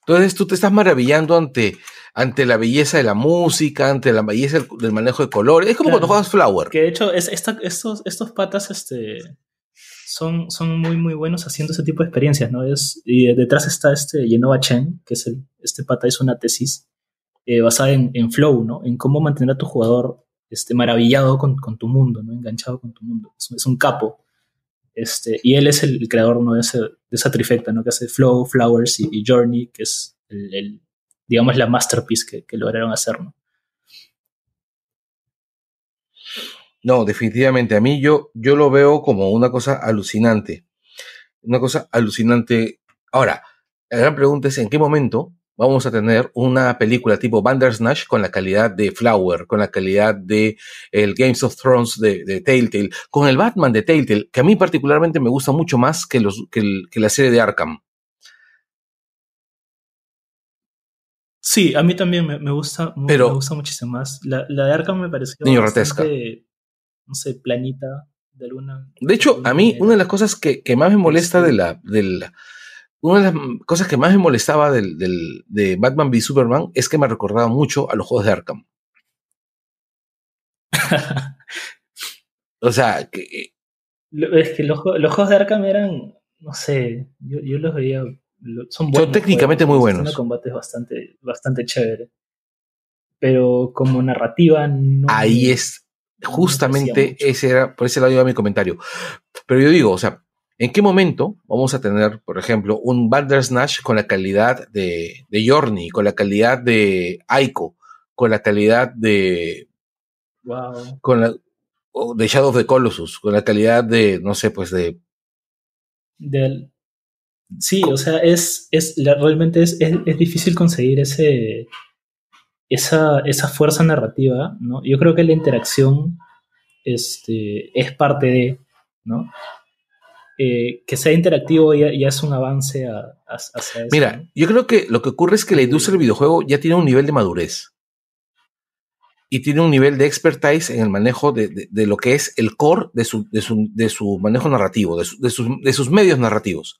Entonces tú te estás maravillando ante, ante la belleza de la música, ante la belleza del, manejo de colores. Es como cuando juegas Flower. Que de hecho es, estos, estos patas este, son, son muy, muy buenos haciendo ese tipo de experiencias, ¿no? Es, y detrás está este Yenova Chen, que es el, este pata es una tesis eh, basada en, en, flow, ¿no? En cómo mantener a tu jugador este, maravillado con, con tu mundo, ¿no? Enganchado con tu mundo. Es, un capo. Este, y él es el, creador ¿no? de, de, esa trifecta, ¿no? Que hace Flow, Flowers y, Journey, que es el, digamos, la masterpiece que, lograron hacer, ¿no? No, definitivamente. A mí yo, yo lo veo como una cosa alucinante. Una cosa alucinante. Ahora, la gran pregunta es en qué momento vamos a tener una película tipo Bandersnatch con la calidad de Flower, con la calidad de el Games of Thrones de, de, Telltale, con el Batman de Telltale, que a mí particularmente me gusta mucho más que, los, que, la serie de Arkham. Sí, a mí también me, gusta, me gusta muchísimo más. La, de Arkham me pareció niño bastante, no sé, planita de alguna. De hecho, a mí, una de las cosas que, más me molesta de la, del, una de las cosas que más me molestaba del, de Batman v Superman es que me recordaba mucho a los juegos de Arkham. o sea, que. Es que los, juegos de Arkham eran, no sé, yo, los veía. Son, buenos, son técnicamente muy buenos. Son combates bastante, bastante chévere. Pero como narrativa no. Ahí es Justamente ese era, por ese lado iba mi comentario. Pero yo digo, o sea, ¿en qué momento vamos a tener, por ejemplo, un Bandersnatch con la calidad de, de Yorni, con la calidad de Aiko, con la calidad de. Wow. Con la, de Shadow of the Colossus, con la calidad de, no sé, pues de. Del, sí, o sea, es, es realmente es, es difícil conseguir ese, esa, esa fuerza narrativa, ¿no? Yo creo que la interacción este, es parte de, ¿no? Eh, que sea interactivo ya, es un avance a, hacia eso. Mira, yo creo que lo que ocurre es que la industria del videojuego ya tiene un nivel de madurez y tiene un nivel de expertise en el manejo de, lo que es el core de su, de su, manejo narrativo, de, de, sus, medios narrativos.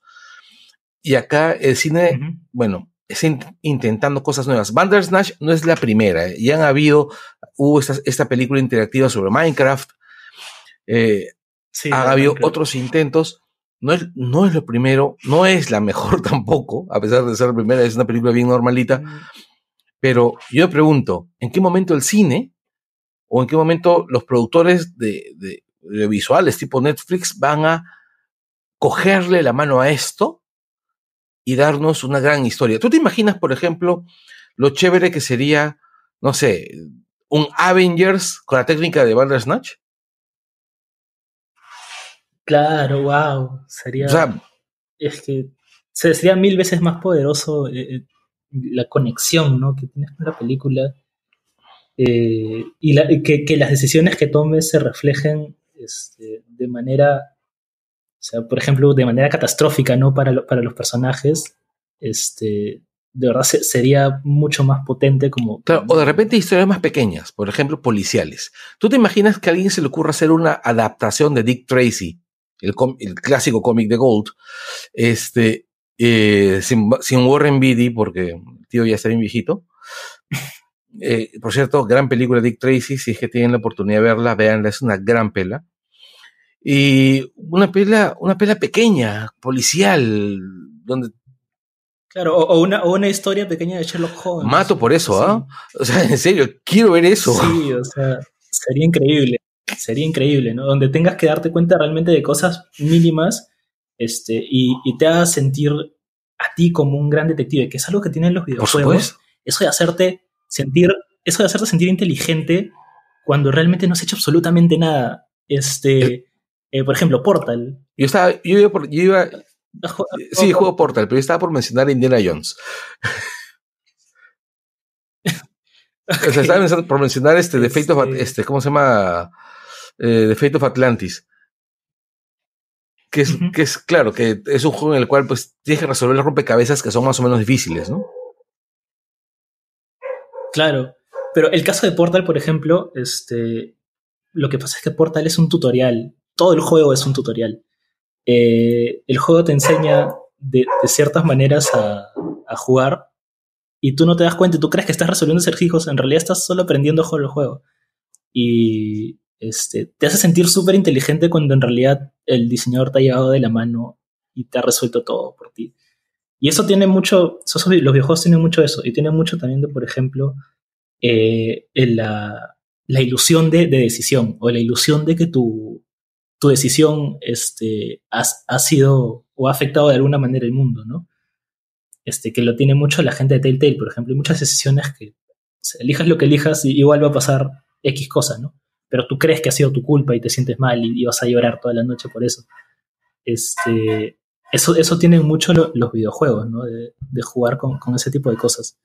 Y acá el cine, bueno, es intentando cosas nuevas. Bandersnatch no es la primera, ¿eh? ya han habido, hubo esta, película interactiva sobre Minecraft, eh, ha habido otros intentos, no es, no es lo primero, no es la mejor tampoco, a pesar de ser la primera, es una película bien normalita, pero yo pregunto, ¿en qué momento el cine o en qué momento los productores de, de visuales tipo Netflix van a cogerle la mano a esto y darnos una gran historia. ¿Tú te imaginas, por ejemplo, lo chévere que sería, no sé, un Avengers con la técnica de Bandersnatch? Claro, wow. Sería. es que sería mil veces más poderoso eh, eh, la conexión ¿no? que tienes con la película. Eh, y que, las decisiones que tomes se reflejen este, de manera o sea, por ejemplo, de manera catastrófica, ¿no? Para, para los personajes, este, de verdad sería mucho más potente como... Claro, o de repente historias más pequeñas, por ejemplo, policiales. ¿Tú te imaginas que a alguien se le ocurra hacer una adaptación de Dick Tracy, el, el clásico cómic de Gold, este, eh, sin, Warren Beatty, porque el tío ya está bien viejito? Eh, por cierto, gran película Dick Tracy, si es que tienen la oportunidad de verla, véanla, es una gran pela y una pela, una pela pequeña, policial, donde... Claro, o, una, o una historia pequeña de Sherlock Holmes. Mato por eso, ¿ah? O sea, en serio, quiero ver eso. Sí, o sea, sería increíble, sería increíble, ¿no? Donde tengas que darte cuenta realmente de cosas mínimas este, y, y te haga sentir a ti como un gran detective, que es algo que tienen los videojuegos. Eso de hacerte sentir, eso de hacerte sentir inteligente cuando realmente no has hecho absolutamente nada. Este, eh, por ejemplo, Portal. Yo estaba, yo iba, yo iba sí, juego Portal, pero yo estaba por mencionar Indiana Jones. o sea, estaba por mencionar este defecto, este, ¿cómo se llama? eh, The Fate of Atlantis. Que es, que es, claro, que es un juego en el cual pues tienes que resolver los rompecabezas que son más o menos difíciles, ¿no? Claro. Pero el caso de Portal, por ejemplo, este, lo que pasa es que Portal es un tutorial. Todo el juego es un tutorial. Eh, el juego te enseña de, ciertas maneras a, jugar y tú no te das cuenta, tú crees que estás resolviendo acertijos, en realidad estás solo aprendiendo a jugar el juego. Y este, te hace sentir súper inteligente cuando en realidad el diseñador te ha llevado de la mano y te ha resuelto todo por ti. Y eso tiene mucho, los videojuegos tienen mucho eso, y tiene mucho también de, por ejemplo, eh, la, ilusión de, de, decisión, o la ilusión de que tu, tu decisión este, ha, sido o ha afectado de alguna manera el mundo, ¿no? Este, que lo tiene mucho la gente de Telltale, por ejemplo. Hay muchas decisiones que elijas lo que elijas y igual va a pasar X cosa, ¿no? Pero tú crees que ha sido tu culpa y te sientes mal y, vas a llorar toda la noche por eso. Este, eso, eso tienen mucho los videojuegos, ¿no? De, jugar con, ese tipo de cosas.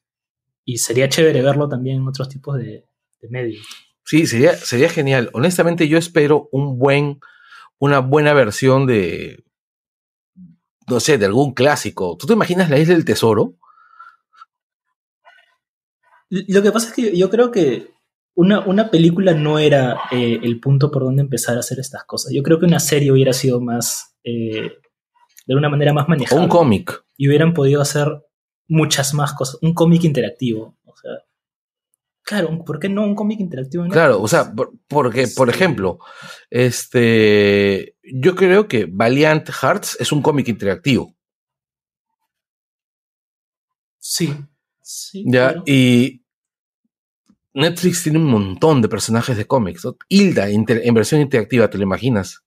Y sería chévere verlo también en otros tipos de, de medios. Sí, sería, sería genial. Honestamente, yo espero un buen una buena versión de, no sé, de algún clásico. ¿Tú te imaginas la isla del tesoro? Lo que pasa es que yo creo que una, una película no era eh, el punto por donde empezar a hacer estas cosas. Yo creo que una serie hubiera sido más, eh, de una manera más manejada. un cómic. Y hubieran podido hacer muchas más cosas. Un cómic interactivo. Claro, ¿por qué no un cómic interactivo? Claro, o sea, porque, por ejemplo, este, yo creo que Valiant Hearts es un cómic interactivo. Sí, sí. Ya, y Netflix tiene un montón de personajes de cómics. Hilda en versión interactiva, ¿te lo imaginas?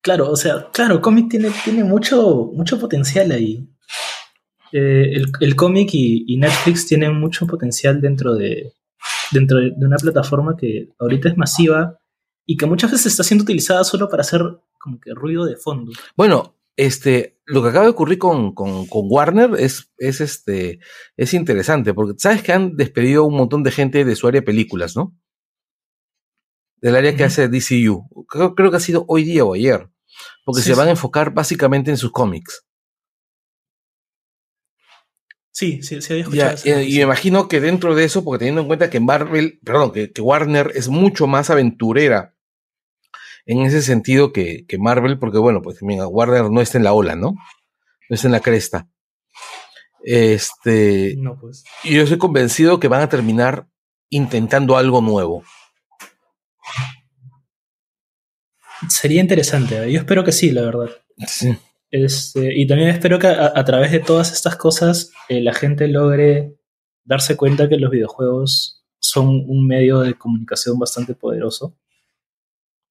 Claro, o sea, claro, cómic tiene, tiene mucho, mucho potencial ahí. Eh, el, cómic y, Netflix tienen mucho potencial dentro de, dentro de, una plataforma que ahorita es masiva y que muchas veces está siendo utilizada solo para hacer como que ruido de fondo. Bueno, este, lo que acaba de ocurrir con, Warner es, es, este, es interesante, porque sabes que han despedido un montón de gente de su área de películas, ¿no? Del área que hace DCU. Creo, creo, que ha sido hoy día o ayer, porque se van a enfocar básicamente en sus cómics. Sí, sí, sí había escuchado. y, me imagino que dentro de eso, porque teniendo en cuenta que Marvel, perdón, que, Warner es mucho más aventurera en ese sentido que, Marvel, porque bueno, pues Warner no está en la ola, ¿no? No está en la cresta. Este. No, pues. Y yo estoy convencido que van a terminar intentando algo nuevo. Sería interesante, ¿eh? yo espero que sí, la verdad. Sí. Este, y también espero que a, través de todas estas cosas eh, la gente logre darse cuenta que los videojuegos son un medio de comunicación bastante poderoso.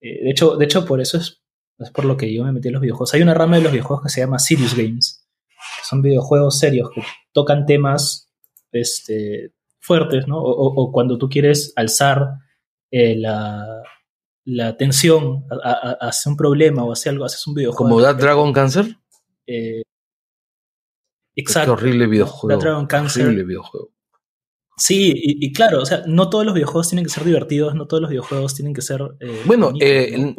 Eh, de, hecho, de hecho, por eso es, es por lo que yo me metí en los videojuegos. Hay una rama de los videojuegos que se llama Serious Games, que son videojuegos serios que tocan temas este, fuertes, ¿no? O, cuando tú quieres alzar eh, la, la tensión hacia un problema o hacia algo, haces un videojuego. ¿Como That Dragon Cancer? Eh, exacto. horrible videojuego. Dragon Cancer. Horrible videojuego. Sí, y, claro, o sea, no todos los videojuegos tienen que ser divertidos, no todos los videojuegos tienen que ser. Eh, bueno, eh,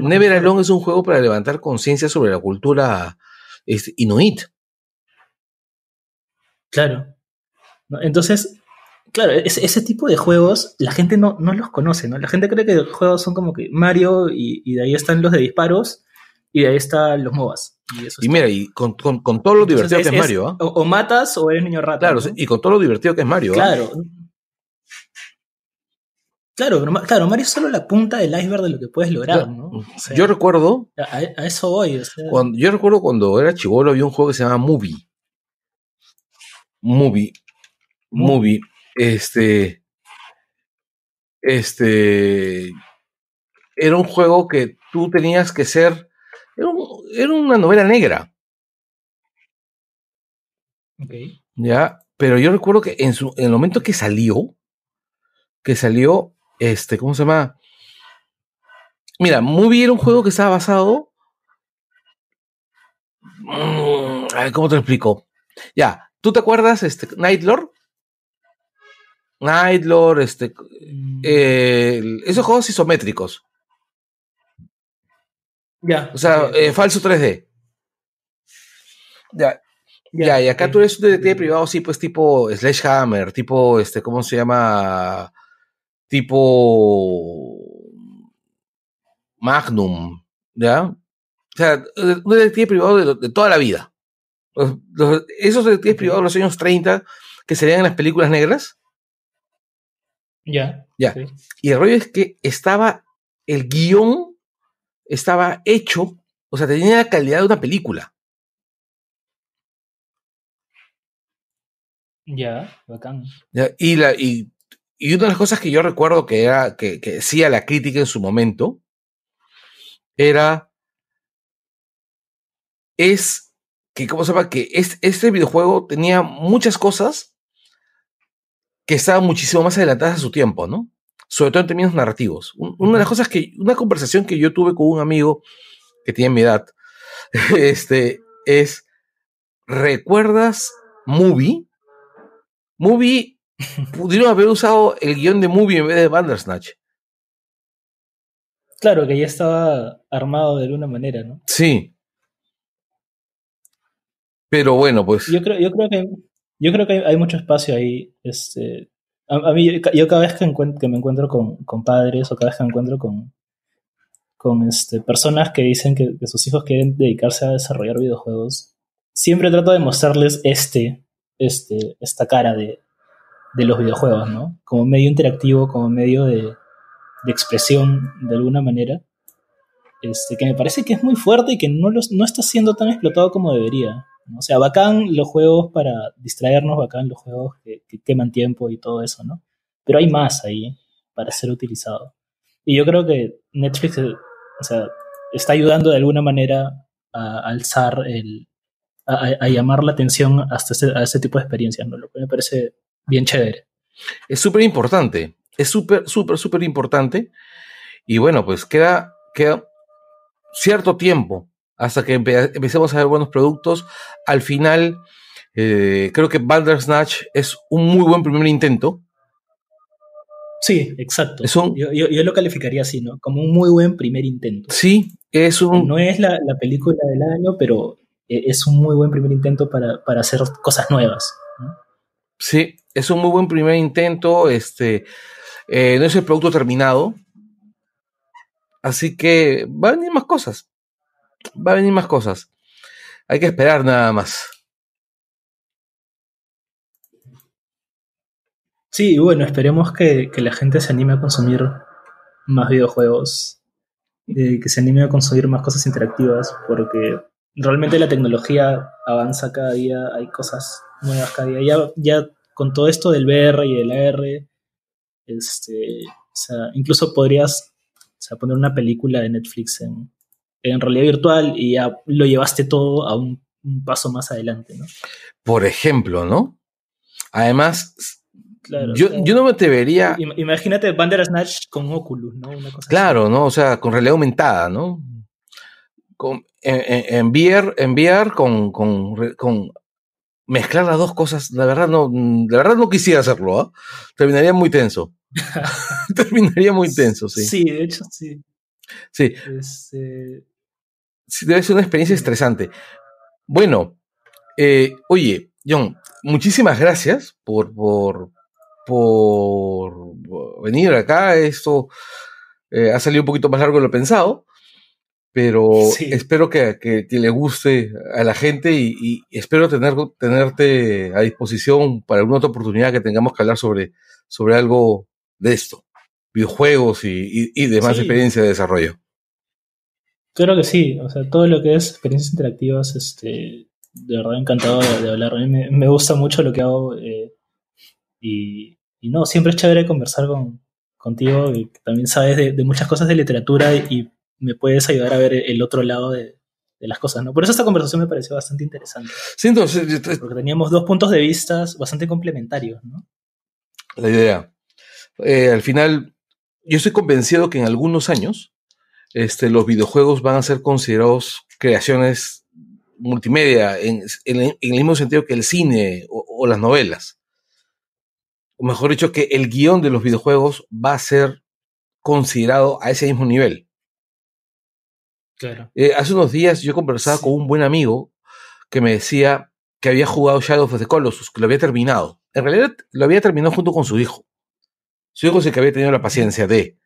Never Alone es un juego para levantar conciencia sobre la cultura este, inuit. Claro. Entonces, claro, ese, tipo de juegos la gente no, no, los conoce, ¿no? La gente cree que los juegos son como que Mario y, de ahí están los de disparos y de ahí están los MOBAs. Y, mira, y con, con, todo lo divertido que es Mario, ¿ah? o, matas o eres niño rata. Claro, y con todo lo divertido que es Mario. ¿ah? Claro. Claro, claro, Mario es solo la punta del iceberg de lo que puedes lograr, ¿no? yo recuerdo. A, eso voy. cuando, yo recuerdo cuando era chivolo había un juego que se llama Movie. Movie. Movie. Este. Este. Era un juego que tú tenías que ser. Era, una novela negra. Ok. Ya, pero yo recuerdo que en, su, en el momento que salió, que salió, este, ¿cómo se llama? Mira, muy era un juego que estaba basado. Mm, a ver, ¿cómo te lo explico? Ya, ¿tú te acuerdas, este, Nightlord? Nightlord, este. eh, esos juegos isométricos. Ya. O sea, eh, falso 3D. Ya, ya, y acá tú eres un detective privado, sí, pues tipo Sledgehammer, tipo, este, ¿cómo se llama? Tipo Magnum, ¿ya? O sea, un detective privado de, de toda la vida. Los- los- esos detectives privados de los años 30 que serían en las películas negras. Ya. Ya. Y el rollo es que estaba, el guion estaba hecho, o sea, tenía la calidad de una película. Ya, bacán. ¿ya? Y, la, y, y una de las cosas que yo recuerdo que, era, que, que decía la crítica en su momento era, es que, ¿cómo se llama? Que es, este videojuego tenía muchas cosas que estaban muchísimo más adelantadas a su tiempo, ¿no? Sobre todo en términos narrativos. Un- una de las cosas que, una conversación que yo tuve con un amigo que tiene mi edad, este, es, ¿recuerdas Movie? Movie, pudieron haber usado el guion de Movie en vez de Bandersnatch. Claro, que ya estaba armado de alguna manera, ¿no? Sí. Pero bueno, pues. Yo creo, yo creo que yo creo que hay, mucho espacio ahí. Este, a, a mí, yo cada vez que, que me encuentro con, con padres o cada vez que me encuentro con, con este, personas que dicen que, que sus hijos quieren dedicarse a desarrollar videojuegos, siempre trato de mostrarles este, este, esta cara de, de los videojuegos, ¿no? Como medio interactivo, como medio de, de expresión de alguna manera. Este, que me parece que es muy fuerte y que no, los, no está siendo tan explotado como debería. ¿No? O sea, bacán los juegos para distraernos, bacán los juegos que, que queman tiempo y todo eso, ¿no? Pero hay más ahí para ser utilizado. Y yo creo que Netflix eh, o sea, está ayudando de alguna manera a alzar el. a- a llamar la atención hasta ese, a ese tipo de experiencias, ¿no? Lo que me parece bien chévere. Es súper importante. Es súper, súper, súper importante. Y bueno, pues queda, queda cierto tiempo hasta que empe- empecemos a ver buenos productos. Al final, eh, creo que Bandersnatch es un muy buen primer intento. Sí, exacto. Es un- yo, yo, yo lo calificaría así, ¿no? Como un muy buen primer intento. Sí, es un. No es la, la película del año, pero eh, es un muy buen primer intento para, para hacer cosas nuevas. ¿no? Sí, es un muy buen primer intento. Este eh, no es el producto terminado. Así que va a venir más cosas. Va a venir más cosas. Hay que esperar nada más. Sí, bueno, esperemos que, que la gente se anime a consumir más videojuegos, eh, que se anime a consumir más cosas interactivas, porque realmente la tecnología avanza cada día, hay cosas nuevas cada día. Ya, ya con todo esto del VR y del AR, este, o sea, incluso podrías poner una película de Netflix en, en realidad virtual y ya lo llevaste todo a un, un paso más adelante, ¿no? Por ejemplo, ¿no? Además, Claro, yo, yo no me atrevería. im- Imagínate Bandersnatch con Oculus, ¿no? Una cosa así. Claro, ¿no? O sea, con realidad aumentada, ¿no? Con, en, en, en VR, en VR con, con, con mezclar las dos cosas, la verdad no, la verdad no quisiera hacerlo, ¿ah? Terminaría muy tenso. Terminaría muy tenso, sí. Sí, de hecho, sí. sí, Este, sí, debe ser una experiencia estresante. Bueno, eh, oye, John, muchísimas gracias por, por, por venir acá. Esto eh, ha salido un poquito más largo de lo pensado, pero Sí. espero que, que- que le guste a la gente y, y espero tener, tenerte a disposición para alguna otra oportunidad que tengamos que hablar sobre, sobre algo de esto, videojuegos y, y, y demás Sí. experiencia de desarrollo. Claro que sí, o sea, todo lo que es experiencias interactivas, este, de verdad encantado de, de hablar. A mí me, me gusta mucho lo que hago eh, y, y no, siempre es chévere conversar con, contigo que también sabes de, de muchas cosas de literatura y, y me puedes ayudar a ver el otro lado de, de las cosas, ¿no? Por eso esta conversación me pareció bastante interesante, Sí, entonces, yo- porque teníamos dos puntos de vista bastante complementarios, ¿no? la idea. Eh, al final, yo estoy convencido que en algunos años este, los videojuegos van a ser considerados creaciones multimedia en, en- en el mismo sentido que el cine o, o las novelas. o mejor dicho, que el guion de los videojuegos va a ser considerado a ese mismo nivel. Claro. Eh, hace unos días yo conversaba Sí. con un buen amigo que me decía que había jugado Shadow of the Colossus, que lo había terminado. En realidad lo había terminado junto con su hijo. Su hijo es el que había tenido la paciencia de.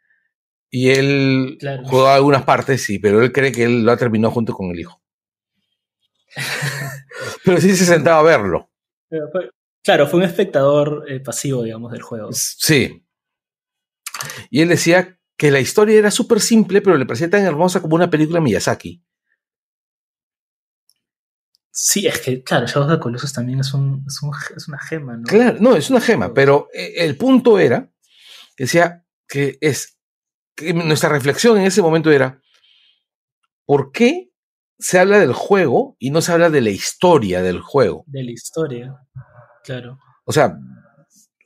Y él Claro. jugó algunas partes, sí, pero él cree que él lo ha terminado junto con el hijo. pero sí se sentaba a verlo. Pero claro, fue un espectador eh, pasivo, digamos, del juego. Sí. Y él decía que la historia era súper simple, pero le parecía tan hermosa como una película de Miyazaki. Sí, es que, claro, Shadow of the Colossus también es, un, es, un- es una gema, ¿no? Claro, no, es una gema, pero eh, el punto era, que decía que es, que nuestra reflexión en ese momento era, ¿por qué se habla del juego y no se habla de la historia del juego? De la historia. Claro. O sea,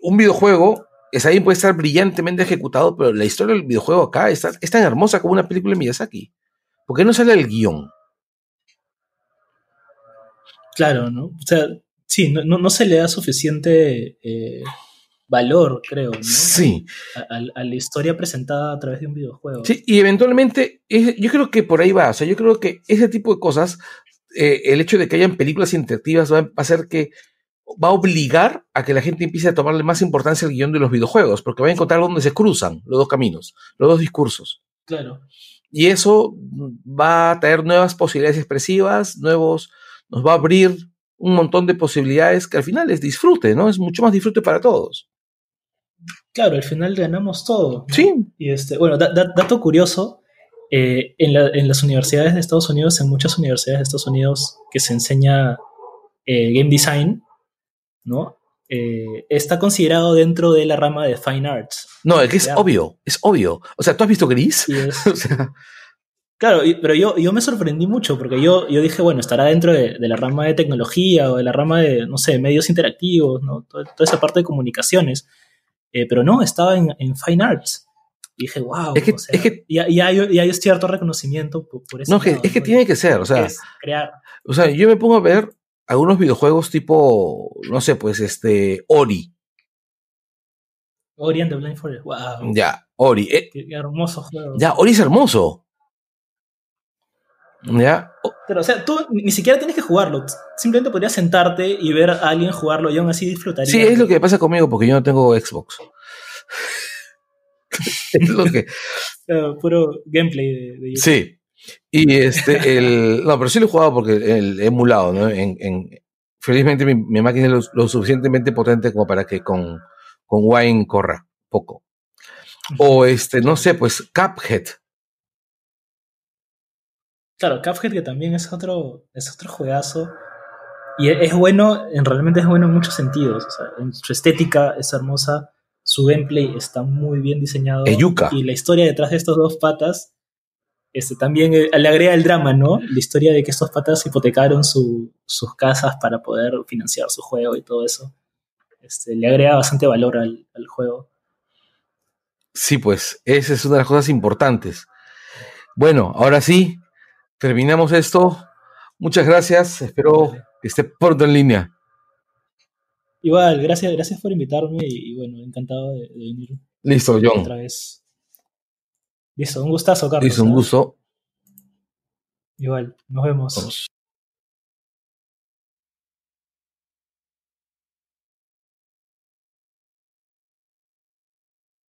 un videojuego, está bien, puede estar brillantemente ejecutado, pero la historia del videojuego acá está, es tan hermosa como una película de Miyazaki. ¿Por qué no sale el guion? Claro, ¿no? O sea, sí, no, no, no se le da suficiente eh, valor, creo, ¿no? Sí, A, a- a la historia presentada a través de un videojuego. sí, y eventualmente, es- yo creo que por ahí va, o sea, yo creo que ese tipo de cosas, eh, el hecho de que hayan películas interactivas va a hacer que, va a obligar a que la gente empiece a tomarle más importancia al guion de los videojuegos, porque va a encontrar donde se cruzan los dos caminos, los dos discursos. Claro. Y eso va a traer nuevas posibilidades expresivas, nuevos, nos va a abrir un montón de posibilidades que al final es disfrute, ¿no? Es mucho más disfrute para todos. Claro, al final ganamos todo. ¿no? Sí, Y este, bueno, da- da- dato curioso, eh, en, la- en las universidades de Estados Unidos, en muchas universidades de Estados Unidos que se enseña eh, game design, ¿no? Eh, está considerado dentro de la rama de fine arts. no, es que es obvio, es obvio. O sea, ¿tú has visto Gris? Es- O sea, claro, pero yo, yo me sorprendí mucho porque yo, yo dije, bueno, estará dentro de, de la rama de tecnología o de la rama de, no sé, medios interactivos, ¿no? Toda, toda esa parte de comunicaciones. Eh, pero no, estaba en, en fine arts. Y dije, wow, Es que- o sea, es que- y, hay, y hay- y hay cierto reconocimiento por, por ese no, es que, lado, es que ¿no? tiene que ser, o sea, es crear. o sea, yo me pongo a ver algunos videojuegos tipo, no sé, pues este, Ori, Ori and the Blind Forest, wow. ya, Ori, eh, Qué, qué hermoso juego. ya, Ori es hermoso. Ya, o- Pero, o sea, tú ni siquiera tienes que jugarlo. Simplemente podrías sentarte y ver a alguien jugarlo y aún así disfrutarías. sí, es lo que pasa conmigo porque yo no tengo Xbox. es lo que, Eh, puro gameplay de, de YouTube. Sí. Y este, el. No, pero sí lo he jugado porque el he emulado, ¿no? En, en- felizmente mi, mi máquina es lo, lo suficientemente potente como para que con, con Wine corra poco. O este, no sé, pues Cuphead. Claro, Cuphead que también es otro, es otro juegazo. Y e- es bueno, en realmente es bueno en muchos sentidos. O sea, en su estética es hermosa, su gameplay está muy bien diseñado. Es yuca. Y la historia detrás de estos dos patas este, también eh, le agrega el drama, ¿no? La historia de que estos patas hipotecaron su- sus casas para poder financiar su juego y todo eso. Este, le agrega bastante valor al, al juego. Sí, pues, esa es una de las cosas importantes. Bueno, ahora sí, terminamos esto. Muchas gracias. Espero que esté pronto en línea. Igual, gracias, gracias por invitarme y, y bueno, encantado de, de venir Listo, John. otra vez. Listo, un gustazo, Carlos. Listo, un ¿ah? gusto. Igual, nos vemos. Vamos.